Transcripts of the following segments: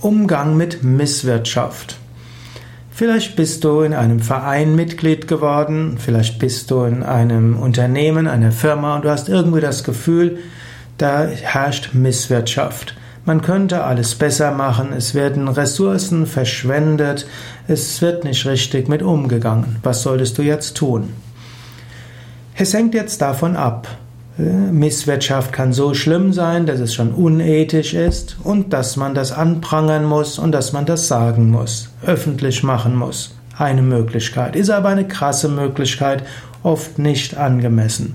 Umgang mit Misswirtschaft. Vielleicht bist du in einem Verein Mitglied geworden, vielleicht bist du in einem Unternehmen, einer Firma und du hast irgendwie das Gefühl, da herrscht Misswirtschaft. Man könnte alles besser machen, es werden Ressourcen verschwendet, es wird nicht richtig mit umgegangen. Was solltest du jetzt tun? Es hängt jetzt davon ab, Misswirtschaft kann so schlimm sein, dass es schon unethisch ist und dass man das anprangern muss und dass man das sagen muss, öffentlich machen muss. Eine Möglichkeit, ist aber eine krasse Möglichkeit, oft nicht angemessen.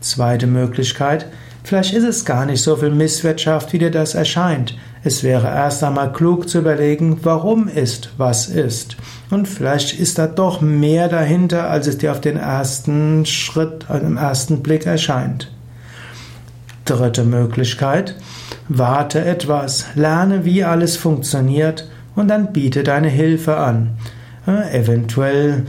Zweite Möglichkeit, vielleicht ist es gar nicht so viel Misswirtschaft, wie dir das erscheint. Es wäre erst einmal klug zu überlegen, warum ist, was ist. Und vielleicht ist da doch mehr dahinter, als es dir auf den ersten Schritt, im ersten Blick erscheint. Dritte Möglichkeit, warte etwas, lerne, wie alles funktioniert und dann biete deine Hilfe an. Eventuell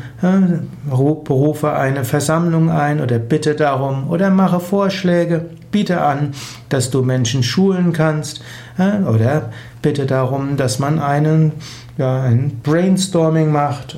berufe eine Versammlung ein oder bitte darum oder mache Vorschläge, biete an, dass du Menschen schulen kannst oder bitte darum, dass man einen, ja, ein Brainstorming macht,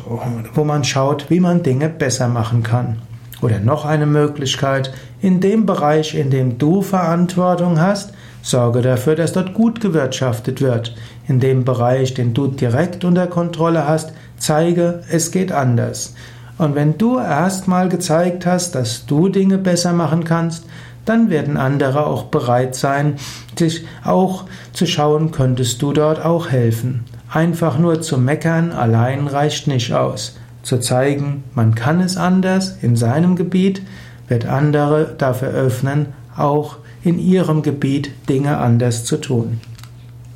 wo man schaut, wie man Dinge besser machen kann. Oder noch eine Möglichkeit, in dem Bereich, in dem du Verantwortung hast, sorge dafür, dass dort gut gewirtschaftet wird. In dem Bereich, den du direkt unter Kontrolle hast, zeige, es geht anders. Und wenn du erstmal gezeigt hast, dass du Dinge besser machen kannst, dann werden andere auch bereit sein, sich auch zu schauen, könntest du dort auch helfen. Einfach nur zu meckern allein reicht nicht aus. Zu zeigen, man kann es anders in seinem Gebiet, wird andere dafür öffnen, auch in ihrem Gebiet Dinge anders zu tun.